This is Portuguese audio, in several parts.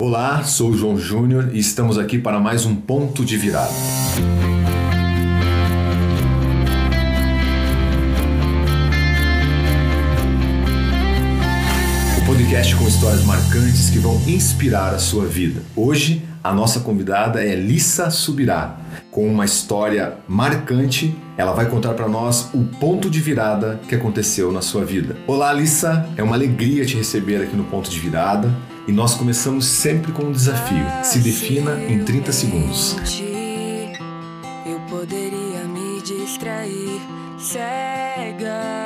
Olá, sou o João Júnior e estamos aqui para mais um ponto de virada. O podcast com histórias marcantes que vão inspirar a sua vida. Hoje, a nossa convidada é Lissa Subirá. Com uma história marcante, ela vai contar para nós o ponto de virada que aconteceu na sua vida. Olá, Lissa, é uma alegria te receber aqui no Ponto de Virada. E nós começamos sempre com um desafio. Se defina em 30 segundos. Eu poderia me distrair cegamente.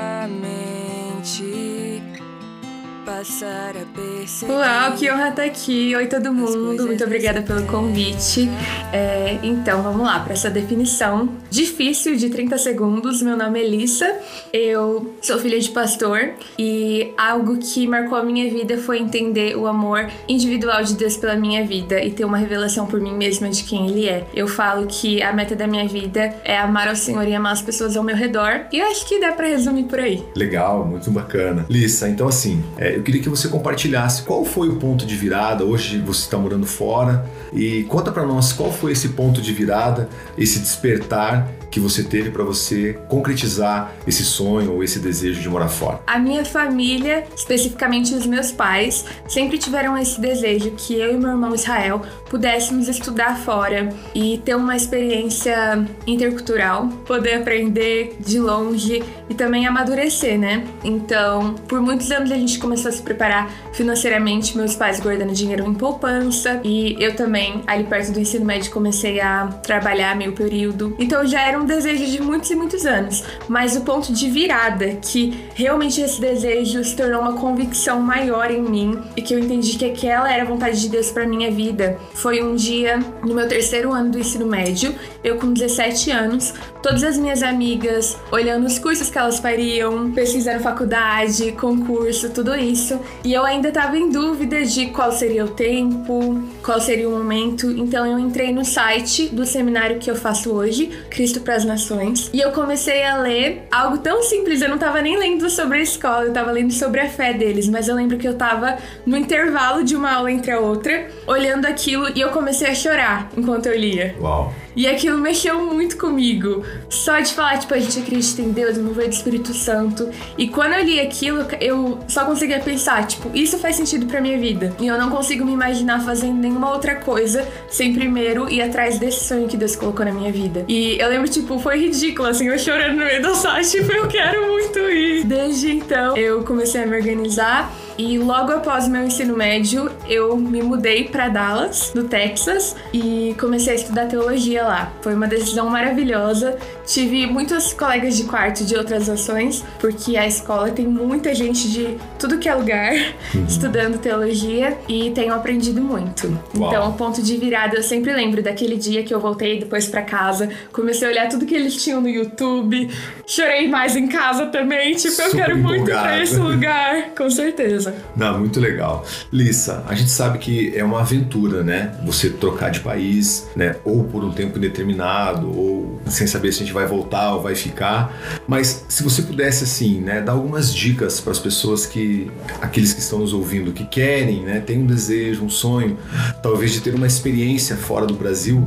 Passar a perceber. Uau, que honra estar aqui. Oi, todo mundo. Muito obrigada pelo convite. É, então, vamos lá para essa definição difícil de 30 segundos. Meu nome é Elissa, eu sou filha de pastor e algo que marcou a minha vida foi entender o amor individual de Deus pela minha vida e ter uma revelação por mim mesma de quem Ele é. Eu falo que a meta da minha vida é amar ao Senhor e amar as pessoas ao meu redor e eu acho que dá para resumir por aí. Legal, muito bacana. Lissa, então assim, é, eu queria que você compartilhasse qual foi o ponto de virada. Hoje você está morando fora e conta para nós qual foi esse ponto de virada, esse despertar que você teve para você concretizar esse sonho ou esse desejo de morar fora? A minha família, especificamente os meus pais, sempre tiveram esse desejo que eu e meu irmão Israel pudéssemos estudar fora e ter uma experiência intercultural, poder aprender de longe e também amadurecer, né? Então, por muitos anos a gente começou a se preparar financeiramente, meus pais guardando dinheiro em poupança e eu também, ali perto do ensino médio, comecei a trabalhar meio período. Então já era um desejo de muitos e muitos anos, mas o ponto de virada que realmente esse desejo se tornou uma convicção maior em mim e que eu entendi que aquela era a vontade de Deus para minha vida foi um dia no meu terceiro ano do ensino médio, eu com 17 anos, todas as minhas amigas olhando os cursos que elas fariam, pesquisando faculdade, concurso, tudo isso, e eu ainda estava em dúvida de qual seria o tempo, qual seria o momento, então eu entrei no site do seminário que eu faço hoje, Cristo para as Nações, e eu comecei a ler algo tão simples, eu não estava nem lendo sobre a escola, eu estava lendo sobre a fé deles, mas eu lembro que eu estava no intervalo de uma aula entre a outra, olhando aquilo e eu comecei a chorar enquanto eu lia. Uau! E aquilo mexeu muito comigo. Só de falar, tipo, a gente acredita em Deus, no mover do Espírito Santo. E quando eu li aquilo, eu só conseguia pensar, tipo, isso faz sentido pra minha vida. E eu não consigo me imaginar fazendo nenhuma outra coisa sem primeiro ir atrás desse sonho que Deus colocou na minha vida. E eu lembro, tipo, foi ridículo, assim, eu chorando no meio da sala, tipo, eu quero muito ir. Desde então, eu comecei a me organizar. E logo após meu ensino médio, eu me mudei para Dallas, no Texas, e comecei a estudar teologia lá. Foi uma decisão maravilhosa. Tive muitos colegas de quarto de outras nações, porque a escola tem muita gente de tudo que é lugar uhum. estudando teologia e tenho aprendido muito. Uau. Então, o ponto de virada, eu sempre lembro daquele dia que eu voltei depois para casa, comecei a olhar tudo que eles tinham no YouTube, chorei mais em casa também, tipo, Super eu quero empolgado. muito para esse lugar, com certeza Não, muito legal. Lissa, a gente sabe que é uma aventura, né? Você trocar de país, né? Ou por um tempo indeterminado, ou sem saber se a gente vai voltar ou vai ficar. Mas se você pudesse, assim, né, dar algumas dicas para as pessoas que, aqueles que estão nos ouvindo, que querem, né, tem um desejo, um sonho, talvez de ter uma experiência fora do Brasil,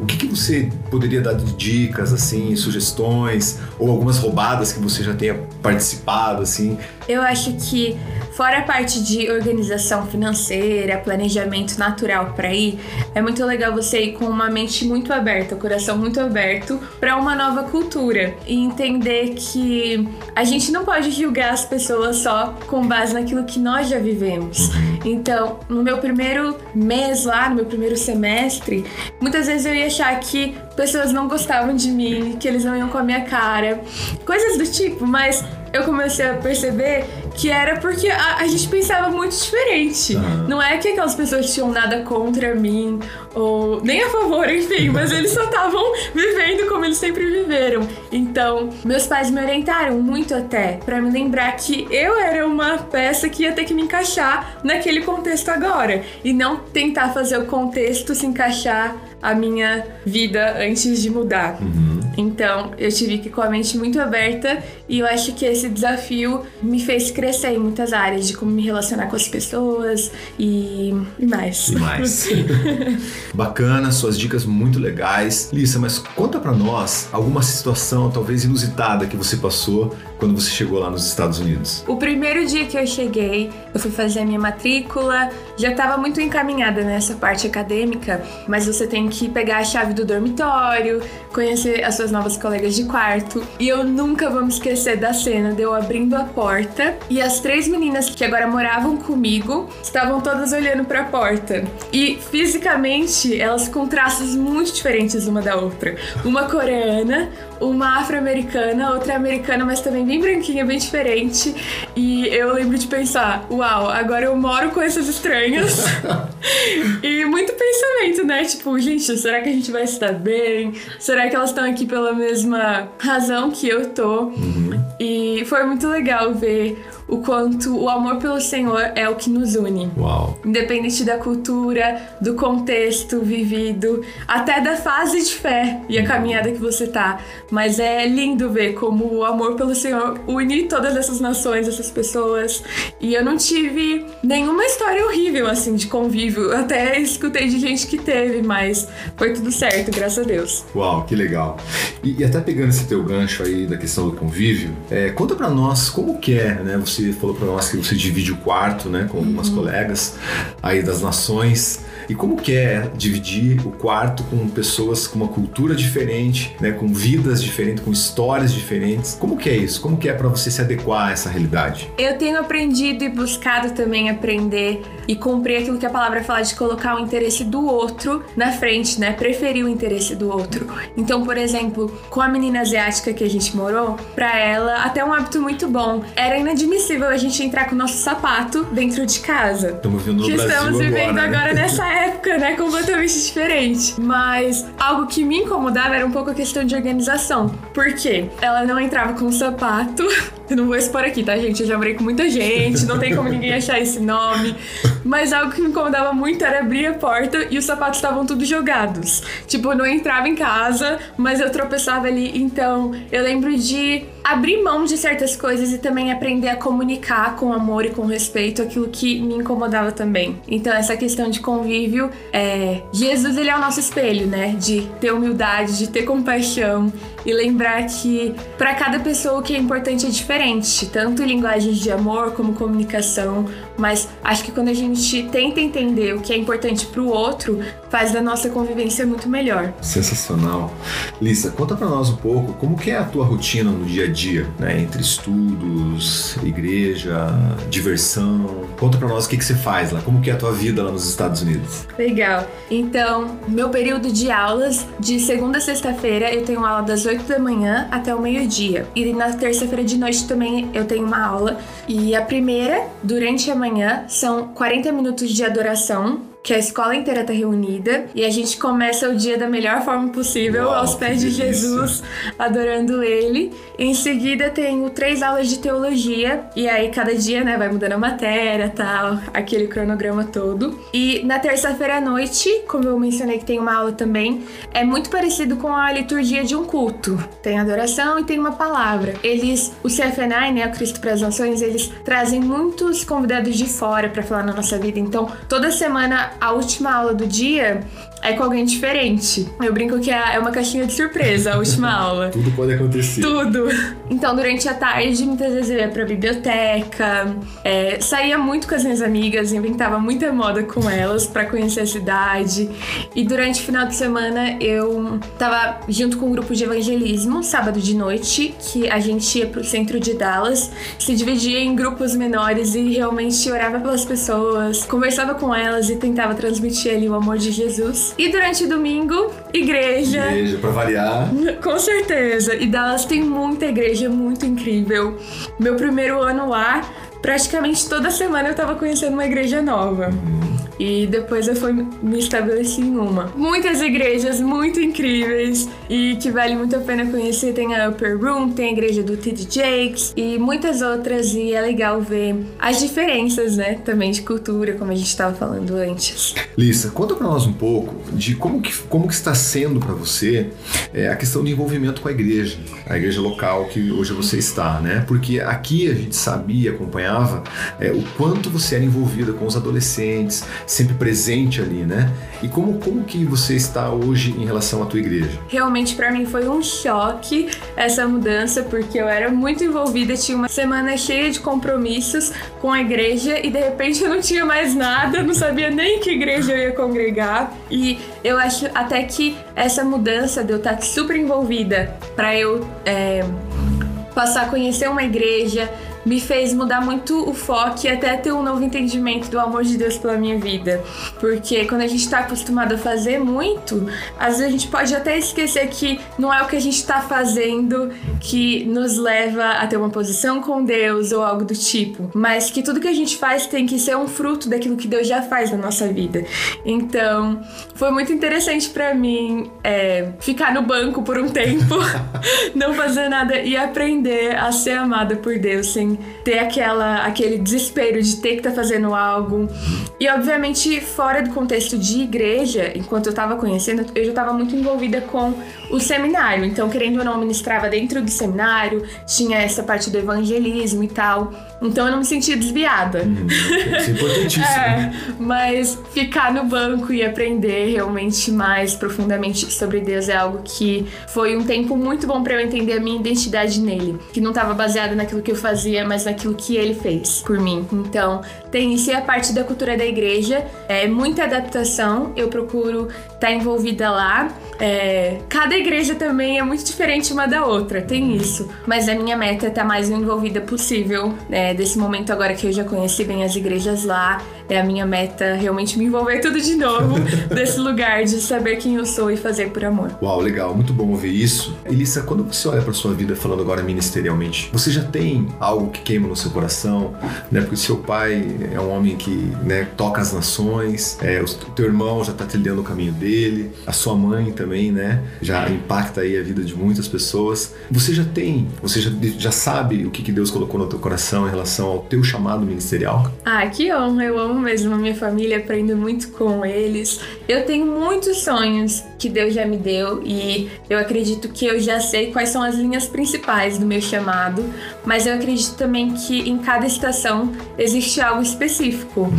o que, que você poderia dar de dicas, assim, sugestões, ou algumas roubadas que você já tenha participado, assim? Eu acho que Fora a parte de organização financeira, planejamento natural para ir, é muito legal você ir com uma mente muito aberta, o coração muito aberto para uma nova cultura e entender que a gente não pode julgar as pessoas só com base naquilo que nós já vivemos. Uhum. Então, no meu primeiro mês lá, no meu primeiro semestre, muitas vezes eu ia achar que pessoas não gostavam de mim, que eles não iam com a minha cara, coisas do tipo, mas eu comecei a perceber que era porque a, a gente pensava muito diferente. Uhum. Não é que aquelas pessoas tinham nada contra mim, ou nem a favor, enfim, mas eles só estavam vivendo como eles sempre viveram. Então, meus pais me orientaram muito até para me lembrar que eu era uma peça que ia ter que me encaixar naquele contexto agora e não tentar fazer o contexto se encaixar a minha vida antes de mudar. Uhum. Então, eu tive que ir com a mente muito aberta E eu acho que esse desafio me fez crescer em muitas áreas, de como me relacionar com as pessoas e, e mais. E mais. Bacana, suas dicas muito legais. Lissa, mas conta para nós alguma situação talvez inusitada que você passou quando você chegou lá nos Estados Unidos? O primeiro dia que eu cheguei, eu fui fazer a minha matrícula, já estava muito encaminhada nessa parte acadêmica, mas você tem que pegar a chave do dormitório, conhecer as suas novas colegas de quarto. E eu nunca vou me esquecer da cena de eu abrindo a porta e as três meninas que agora moravam comigo estavam todas olhando para a porta. E fisicamente, elas com traços muito diferentes uma da outra. Uma coreana, uma afro-americana, outra americana, mas também bem branquinha, bem diferente. E eu lembro de pensar, uau, agora eu moro com essas estranhas. e muito pensamento, né? Tipo, gente, será que a gente vai estar bem? Será que elas estão aqui pela mesma razão que eu tô? Uhum. E foi muito legal ver o quanto o amor pelo Senhor é o que nos une. Uau. Independente da cultura, do contexto vivido, até da fase de fé e a caminhada que você tá. Mas é lindo ver como o amor pelo Senhor une todas essas nações, essas pessoas. E eu não tive nenhuma história horrível assim de convívio. Até escutei de gente que teve, mas foi tudo certo, graças a Deus. Uau, que legal. E, e até pegando esse teu gancho aí da questão do convívio, é, conta para nós como que é, né? Você falou para nós que você divide o quarto, né, com algumas uhum. colegas aí das nações. E como que é dividir o quarto com pessoas com uma cultura diferente, né, com vidas diferentes, com histórias diferentes? Como que é isso? Como que é para você se adequar a essa realidade? Eu tenho aprendido e buscado também aprender e cumprir aquilo que a palavra fala de colocar o interesse do outro na frente, né? Preferir o interesse do outro. Então, por exemplo, com a menina asiática que a gente morou, para ela até um hábito muito bom. Era inadmissível a gente entrar com o nosso sapato dentro de casa. Estamos vivendo no que Brasil estamos vivendo agora, né? agora nessa época, né? Completamente diferente. Mas algo que me incomodava era um pouco a questão de organização. Por quê? Ela não entrava com o sapato. Eu não vou expor aqui, tá, gente? Eu já morei com muita gente, não tem como ninguém achar esse nome. Mas algo que me incomodava muito era abrir a porta e os sapatos estavam tudo jogados. Tipo, eu não entrava em casa, mas eu tropeçava ali. Então, eu lembro de abrir mão de certas coisas e também aprender a comunicar com amor e com respeito aquilo que me incomodava também. Então, essa questão de convívio, é... Jesus, ele é o nosso espelho, né? De ter humildade, de ter compaixão e lembrar que para cada pessoa o que é importante é diferente, tanto em linguagens de amor como comunicação, mas acho que quando a gente tenta entender o que é importante para o outro, faz da nossa convivência muito melhor. Sensacional. Lisa, conta para nós um pouco como que é a tua rotina no dia a dia, né? Entre estudos, igreja, diversão. Conta para nós o que, que você faz lá, como que é a tua vida lá nos Estados Unidos. Legal. Então, meu período de aulas, de segunda a sexta-feira, eu tenho aula das 8 da manhã até o meio-dia. E na terça-feira de noite também eu tenho uma aula. E a primeira, durante a manhã, são 40 minutos de adoração que a escola inteira está reunida e a gente começa o dia da melhor forma possível, Uau, aos pés de Jesus, adorando Ele. Em seguida, tenho três aulas de teologia e aí cada dia, né, vai mudando a matéria, tal, aquele cronograma todo. E na terça-feira à noite, como eu mencionei que tem uma aula também, é muito parecido com a liturgia de um culto. Tem adoração e tem uma palavra. Eles, o CFNI, né, o Cristo para as Nações, eles trazem muitos convidados de fora para falar na nossa vida. Então, toda semana a última aula do dia é com alguém diferente. Eu brinco que é, é uma caixinha de surpresa a última aula. Tudo pode acontecer. Tudo. Então, durante a tarde, muitas vezes eu ia pra biblioteca, é, saía muito com as minhas amigas, inventava muita moda com elas para conhecer a cidade. E durante o final de semana eu tava junto com um grupo de evangelismo, sábado de noite, que a gente ia pro centro de Dallas, se dividia em grupos menores e realmente orava pelas pessoas, conversava com elas e tentava transmitir ali o amor de Jesus. E durante o domingo, igreja. Igreja, pra variar. Com certeza. E Dallas tem muita igreja muito incrível. Meu primeiro ano lá, praticamente toda semana eu tava conhecendo uma igreja nova. Uhum. E depois eu fui me estabeleci em uma. Muitas igrejas muito incríveis e que vale muito a pena conhecer. Tem a Upper Room, tem a igreja do T.D. Jakes e muitas outras e é legal ver as diferenças, né, também de cultura, como a gente estava falando antes. Lisa, conta para nós um pouco de como que, como que está sendo para você é, a questão de envolvimento com a igreja, a igreja local que hoje você está, né? Porque aqui a gente sabia, acompanhava é, o quanto você era envolvida com os adolescentes, sempre presente ali, né? E como, como que você está hoje em relação à tua igreja? Realmente para mim foi um choque essa mudança, porque eu era muito envolvida, tinha uma semana cheia de compromissos com a igreja e de repente eu não tinha mais nada, não sabia nem que igreja eu ia congregar. E eu acho até que essa mudança de eu estar super envolvida para eu é, passar a conhecer uma igreja, me fez mudar muito o foco e até ter um novo entendimento do amor de Deus pela minha vida. Porque quando a gente está acostumado a fazer muito, às vezes a gente pode até esquecer que não é o que a gente está fazendo que nos leva a ter uma posição com Deus ou algo do tipo, mas que tudo que a gente faz tem que ser um fruto daquilo que Deus já faz na nossa vida. Então, foi muito interessante para mim é, ficar no banco por um tempo, não fazer nada e aprender a ser amada por Deus sem ter aquela, aquele desespero de ter que estar tá fazendo algo. E obviamente, fora do contexto de igreja, enquanto eu estava conhecendo, eu já estava muito envolvida com o seminário. Então, querendo ou não, ministrava dentro do seminário, tinha essa parte do evangelismo e tal. Então eu não me sentia desviada. Hum, isso é importantíssimo. é, mas ficar no banco e aprender realmente mais profundamente sobre Deus é algo que foi um tempo muito bom para eu entender a minha identidade nele, que não estava baseada naquilo que eu fazia, mas naquilo que ele fez por mim. Então, tem isso e a parte da cultura da igreja, é muita adaptação. Eu procuro estar tá envolvida lá. É, cada igreja também é muito diferente uma da outra, tem isso. Mas a minha meta é estar mais envolvida possível é, desse momento agora que eu já conheci bem as igrejas lá, é a minha meta realmente me envolver tudo de novo desse lugar de saber quem eu sou e fazer por amor. Uau, legal, muito bom ouvir isso. Elissa, quando você olha para sua vida falando agora ministerialmente, você já tem algo que queima no seu coração, né? Porque seu pai é um homem que, né, toca as nações, é, o teu irmão já está trilhando o caminho dele, a sua mãe também, né, já impacta aí a vida de muitas pessoas. Você já tem, você já, já sabe o que, que Deus colocou no teu coração em relação ao teu chamado ministerial? Ah, que honra, eu amo mesmo a minha família, aprendo muito com eles. Eu tenho muitos sonhos que Deus já me deu e eu acredito que eu já sei quais são as linhas principais do meu chamado, mas eu acredito também que em cada estação existe algo específico.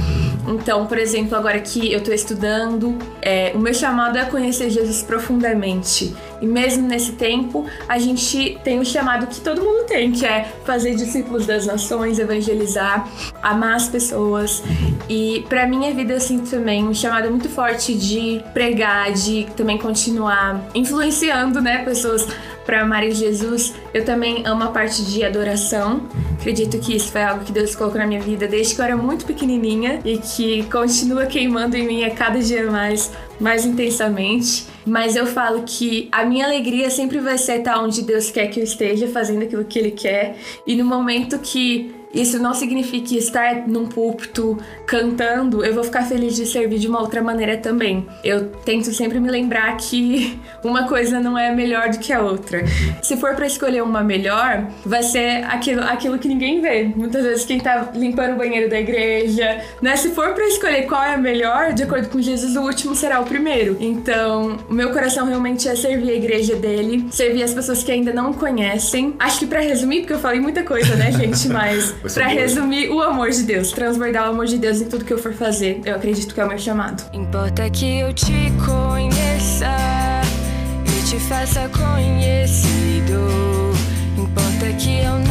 Então, por exemplo, agora que eu estou estudando, é, o meu chamado é conhecer Jesus profundamente. E mesmo nesse tempo, a gente tem o chamado que todo mundo tem, que é fazer discípulos das nações, evangelizar, amar as pessoas. E para minha vida, assim, também, um chamado muito forte de pregar, de também continuar influenciando, né, pessoas para amarem Jesus. Eu também amo a parte de adoração. Acredito que isso foi algo que Deus colocou na minha vida desde que eu era muito pequenininha e que continua queimando em mim a cada dia mais, mais intensamente. Mas eu falo que a minha alegria sempre vai ser estar onde Deus quer que eu esteja, fazendo aquilo que Ele quer. E no momento que isso não significa estar num púlpito cantando, eu vou ficar feliz de servir de uma outra maneira também. Eu tento sempre me lembrar que uma coisa não é melhor do que a outra. Se for para escolher uma melhor, vai ser aquilo, aquilo que ninguém vê. Muitas vezes quem tá limpando o banheiro da igreja, né? Se for para escolher qual é a melhor, de acordo com Jesus, o último será o primeiro. Então, o meu coração realmente é servir a igreja dele, servir as pessoas que ainda não conhecem. Acho que para resumir, porque eu falei muita coisa, né, gente, mas para resumir, o amor de Deus, transbordar o amor de Deus em tudo que eu for fazer, eu acredito que é o meu chamado. Importa que eu te conheça e te faça conhecido. Importa que eu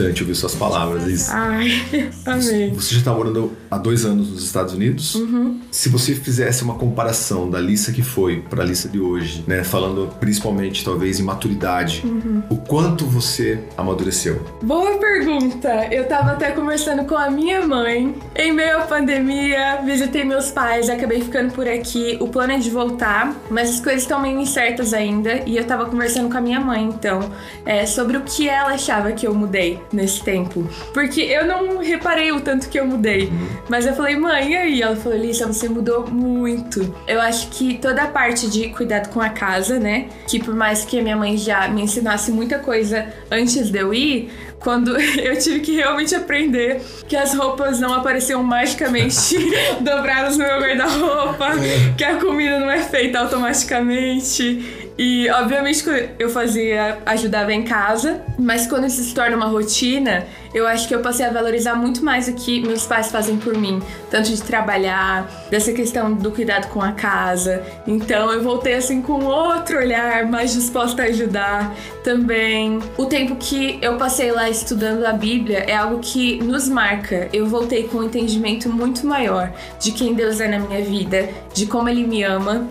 impactante ouvir suas palavras. Ai, amei. Você já está morando há dois anos nos Estados Unidos. Uhum. Se você fizesse uma comparação da Lisa que foi para a Lisa de hoje, né, falando principalmente talvez em maturidade, Uhum. o quanto você amadureceu? Boa pergunta. Eu tava até conversando com a minha mãe. Em meio à pandemia, visitei meus pais, acabei ficando por aqui. O plano é de voltar, mas as coisas estão meio incertas ainda. E eu tava conversando com a minha mãe, então, é, sobre o que ela achava que eu mudei nesse tempo. Porque eu não reparei o tanto que eu mudei. Mas eu falei, mãe, e aí? Ela falou, Lisa, você mudou muito. Eu acho que toda a parte de cuidado com a casa, né? Que por mais que a minha mãe já me ensinasse muita coisa antes de eu ir, quando eu tive que realmente aprender que as roupas não apareciam magicamente dobradas no meu guarda-roupa, que a comida não é feita automaticamente. E obviamente eu fazia, ajudava em casa, mas quando isso se torna uma rotina, eu acho que eu passei a valorizar muito mais o que meus pais fazem por mim, tanto de trabalhar, dessa questão do cuidado com a casa. Então eu voltei assim com outro olhar, mais disposta a ajudar também. O tempo que eu passei lá estudando a Bíblia é algo que nos marca. Eu voltei com um entendimento muito maior de quem Deus é na minha vida, de como Ele me ama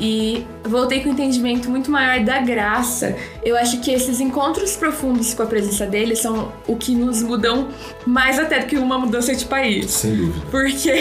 e voltei com um entendimento muito maior da graça. Eu acho que esses encontros profundos com a presença dele são o que nos mudam mais até do que uma mudança de país. Sem dúvida. Porque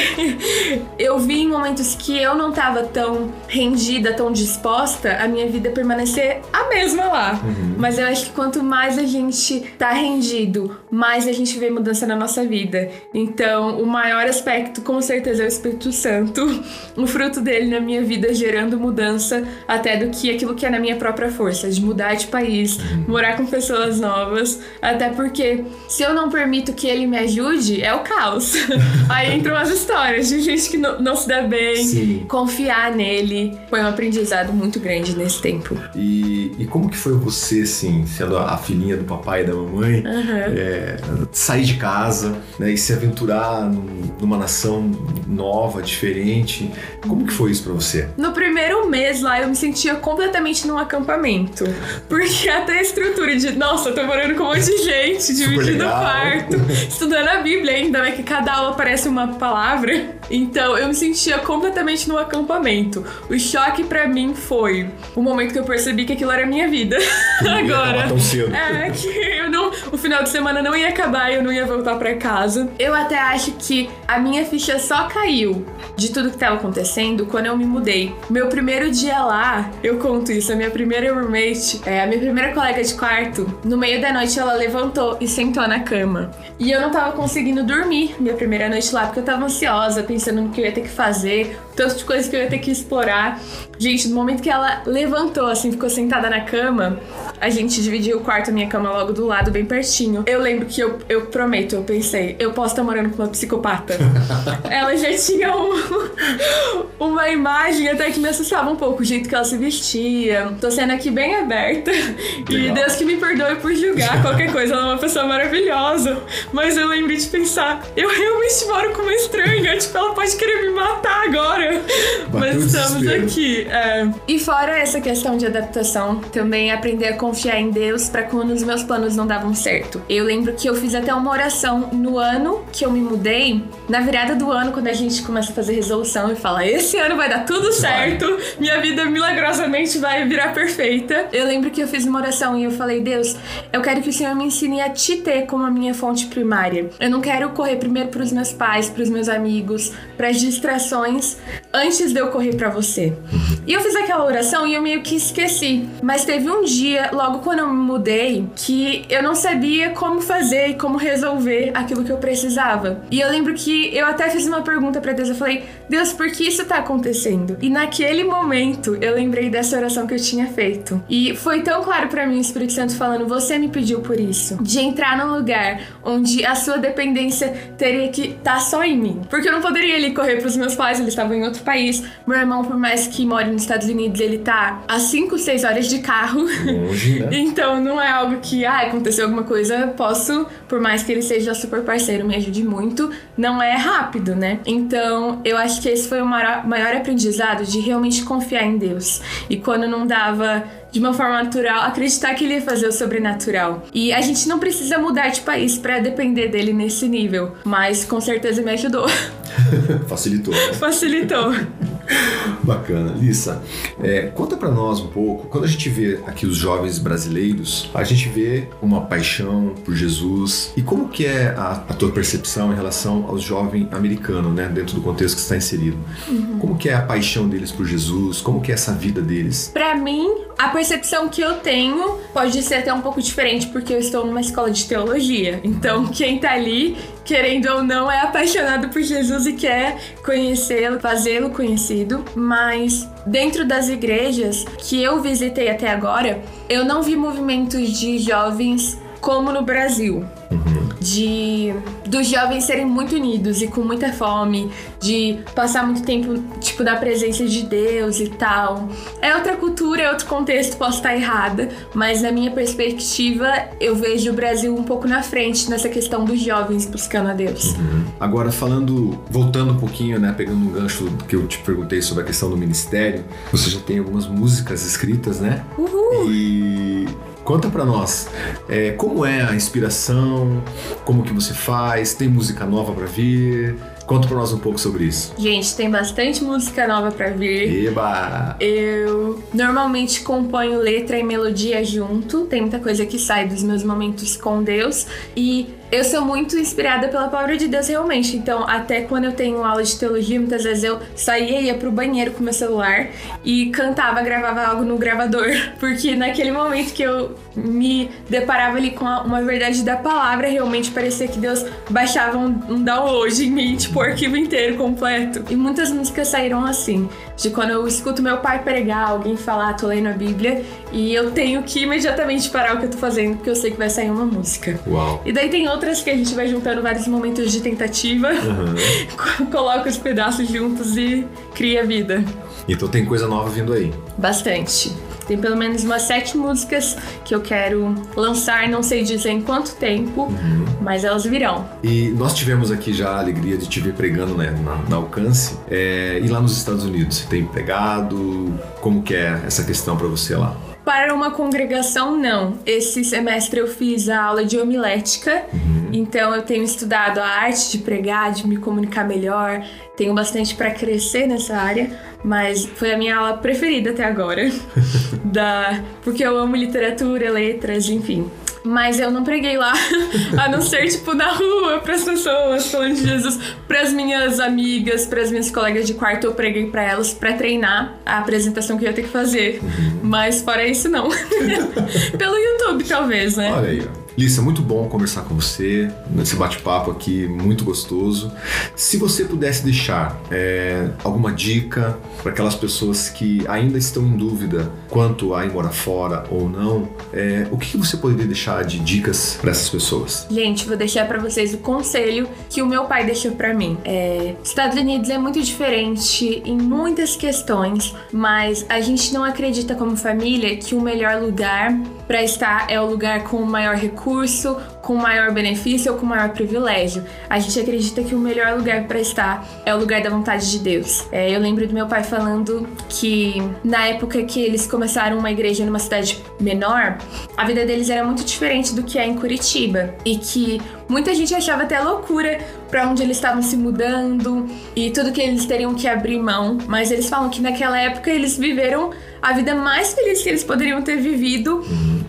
eu vi em momentos que eu não tava tão rendida, tão disposta, a minha vida permanecer a mesma lá. Mas eu acho que quanto mais a gente tá rendido, mais a gente vê mudança na nossa vida. Então, o maior aspecto, com certeza, é o Espírito Santo, o fruto dele na minha vida gerando mudança até do que aquilo que é na minha própria força, de mudar de país, morar com pessoas novas, até porque se eu não permito que ele me ajude, é o caos. Aí entram as histórias de gente que não, não se dá bem. Sim. Confiar nele foi um aprendizado muito grande nesse tempo. E, e como que foi você, assim, sendo a, a filhinha do papai e da mamãe, é, sair de casa né, e se aventurar num- numa nação nova, diferente? Como que foi isso pra você? No primeiro mês lá, eu me sentia completamente num acampamento. Porque até a estrutura de, nossa, eu tô morando com um monte de gente, dividindo. Quarto, estudando a Bíblia ainda, né? Que cada aula parece uma palavra. Então, eu me sentia completamente num acampamento. O choque pra mim foi o momento que eu percebi que aquilo era a minha vida. Agora. acabar tão cedo. É, que eu não. O final de semana não ia acabar e eu não ia voltar pra casa. Eu até acho que a minha ficha só caiu de tudo que tava acontecendo quando eu me mudei. Meu primeiro dia lá, eu conto isso, a minha primeira roommate, é, a minha primeira colega de quarto, no meio da noite ela levantou e sentou na cama. E eu não tava conseguindo dormir minha primeira noite lá, porque eu tava ansiosa, pensando no que eu ia ter que fazer, tanto de coisas que eu ia ter que explorar. Gente, no momento que ela levantou, assim, ficou sentada na cama, a gente dividiu o quarto, a minha cama logo do lado, bem pertinho. Eu lembro que eu, eu prometo, eu pensei, eu posso estar morando com uma psicopata. ela já tinha um- uma imagem até que me assustava um pouco, o jeito que ela se vestia. Tô sendo aqui bem aberta. E. Deus que me perdoe por julgar qualquer coisa, ela é uma pessoa maravilhosa. Mas eu lembrei de pensar, eu realmente moro com uma estranha, tipo, ela pode querer me matar agora. Mas o estamos desespero. aqui. é. E fora essa questão de adaptação, também aprender a confiar em Deus pra quando os meus planos não davam certo. Eu lembro que eu fiz até uma oração no ano que eu me mudei, na virada do ano, quando a gente começa a fazer resolução e fala: esse ano vai dar tudo certo, minha vida milagrosamente vai virar perfeita. Eu lembro que eu fiz uma oração e eu falei: Deus, eu quero que o Senhor me ensine a te ter como a minha fonte primária. Eu não quero correr primeiro pros meus pais, pros meus amigos, pras distrações, antes de eu correr pra você. E eu fiz aquela oração e eu meio que esqueci. Mas teve um dia, logo quando eu me mudei, que eu não sabia como fazer e como resolver aquilo que eu precisava. E eu lembro que eu até fiz uma pergunta pra Deus. Eu falei, Deus, por que isso tá acontecendo? E naquele momento eu lembrei dessa oração que eu tinha feito. E foi tão claro pra mim o Espírito Santo falando: Você me pediu por isso. De entrar num lugar onde a sua dependência teria que estar só em mim. Porque eu não poderia ali correr pros meus pais, eles estavam em outro país. Meu irmão, por mais que more nos Estados Unidos, ele tá a 5, 6 horas de carro. Longe, né? Então não é algo que, ah, aconteceu alguma coisa, posso, por mais que ele seja super parceiro, me ajude muito, não é rápido, né? Então eu acho que esse foi o maior, maior aprendizado de realmente confiar em Deus. E quando não dava de uma forma natural, acreditar que ele ia fazer o sobrenatural. E a gente não precisa mudar de país para depender dele nesse nível, mas com certeza me ajudou. Facilitou. Né? Facilitou. Bacana. Lissa, é, conta para nós um pouco, quando a gente vê aqui os jovens brasileiros, a gente vê uma paixão por Jesus. E como que é a, a tua percepção em relação ao jovem americano, né? Dentro do contexto que está inserido. Uhum. Como que é a paixão deles por Jesus? Como que é essa vida deles? Para mim, a percepção que eu tenho pode ser até um pouco diferente, porque eu estou numa escola de teologia. Então, quem tá ali, querendo ou não, é apaixonado por Jesus e quer conhecê-lo, fazê-lo conhecido. Mas dentro das igrejas que eu visitei até agora, eu não vi movimentos de jovens como no Brasil. Uhum. De dos jovens serem muito unidos e com muita fome, de passar muito tempo, tipo, na presença de Deus e tal. É outra cultura, é outro contexto, posso estar errada, mas na minha perspectiva, eu vejo o Brasil um pouco na frente nessa questão dos jovens buscando a Deus. Uhum. Agora, falando, voltando um pouquinho, né, pegando um gancho que eu te perguntei sobre a questão do ministério, você já tem algumas músicas escritas, né? Uhul! E Conta para nós, é, como é a inspiração, como que você faz, tem música nova para vir? Conta pra nós um pouco sobre isso. Gente, tem bastante música nova para vir. Eba! Eu normalmente componho letra e melodia junto. Tem muita coisa que sai dos meus momentos com Deus. E eu sou muito inspirada pela palavra de Deus realmente. Então, até quando eu tenho aula de teologia, muitas vezes eu saía e ia pro banheiro com meu celular e cantava, gravava algo no gravador. Porque naquele momento que eu me deparava ali com uma verdade da palavra, realmente parecia que Deus baixava um, download em mim, tipo, o arquivo inteiro completo. E muitas músicas saíram assim, de quando eu escuto meu pai pregar, alguém falar, tô lendo a Bíblia, e eu tenho que imediatamente parar o que eu tô fazendo, porque eu sei que vai sair uma música. Uau. E daí tem outras que a gente vai juntando vários momentos de tentativa, uhum. coloca os pedaços juntos e cria vida. Então tem coisa nova vindo aí. Bastante. Tem pelo menos umas sete músicas que eu quero lançar, não sei dizer em quanto tempo, uhum. mas elas virão. E nós tivemos aqui já a alegria de te ver pregando né, na, na Alcance. É, e lá nos Estados Unidos, você tem pregado? Como que é essa questão para você lá? Para uma congregação, não. Esse semestre eu fiz a aula de homilética, uhum. Então eu tenho estudado a arte de pregar, de me comunicar melhor, tenho bastante para crescer nessa área, mas foi a minha aula preferida até agora, da porque eu amo literatura, letras, enfim. Mas eu não preguei lá, a não ser, tipo, na rua, pras pessoas, falando de Jesus. Pras minhas amigas, pras minhas colegas de quarto, eu preguei pra elas pra treinar a apresentação que eu ia ter que fazer. Uhum. Mas fora isso, não. Pelo YouTube, talvez, né? Olha aí, ó. Lissa, muito bom conversar com você nesse bate-papo aqui, muito gostoso. Se você pudesse deixar é, alguma dica para aquelas pessoas que ainda estão em dúvida quanto a ir morar fora ou não, é, o que você poderia deixar de dicas para essas pessoas? Gente, vou deixar para vocês o conselho que o meu pai deixou para mim. É, Estados Unidos é muito diferente em muitas questões, mas a gente não acredita como família que o melhor lugar para estar é o lugar com o maior recurso, com maior benefício ou com maior privilégio. A gente acredita que o melhor lugar para estar é o lugar da vontade de Deus. É, eu lembro do meu pai falando que na época que eles começaram uma igreja numa cidade menor, a vida deles era muito diferente do que é em Curitiba e que muita gente achava até loucura para onde eles estavam se mudando e tudo que eles teriam que abrir mão, mas eles falam que naquela época eles viveram a vida mais feliz que eles poderiam ter vivido.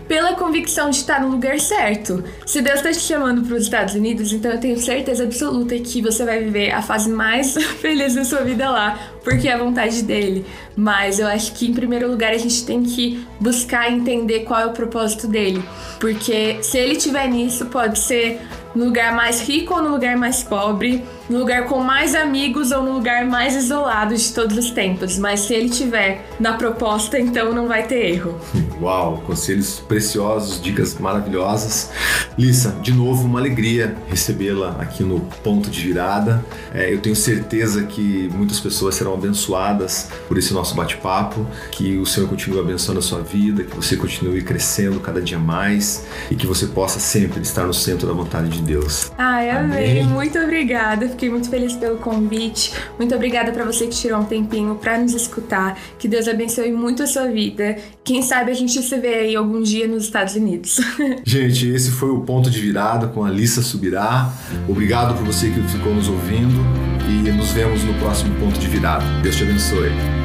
Pela convicção de estar no lugar certo. Se Deus está te chamando para os Estados Unidos, então eu tenho certeza absoluta que você vai viver a fase mais feliz da sua vida lá, porque é a vontade dele. Mas eu acho que em primeiro lugar a gente tem que buscar entender qual é o propósito dele, porque se ele tiver nisso, pode ser no lugar mais rico ou no lugar mais pobre, no lugar com mais amigos ou no lugar mais isolado de todos os tempos. Mas se ele tiver na proposta, então não vai ter erro. Uau, conselhos preciosos, dicas maravilhosas. Lissa, de novo, uma alegria recebê-la aqui no Ponto de Virada. É, eu tenho certeza que muitas pessoas serão abençoadas por esse nosso bate-papo, que o Senhor continue abençoando a sua vida, que você continue crescendo cada dia mais e que você possa sempre estar no centro da vontade de Deus. Ai, amém. amém. Muito obrigada. Fiquei muito feliz pelo convite. Muito obrigada para você que tirou um tempinho para nos escutar. Que Deus abençoe muito a sua vida quem sabe a gente se vê aí algum dia nos Estados Unidos. Gente, esse foi o ponto de virada com a Lissa Subirá. Obrigado por você que ficou nos ouvindo e nos vemos no próximo ponto de virada. Deus te abençoe.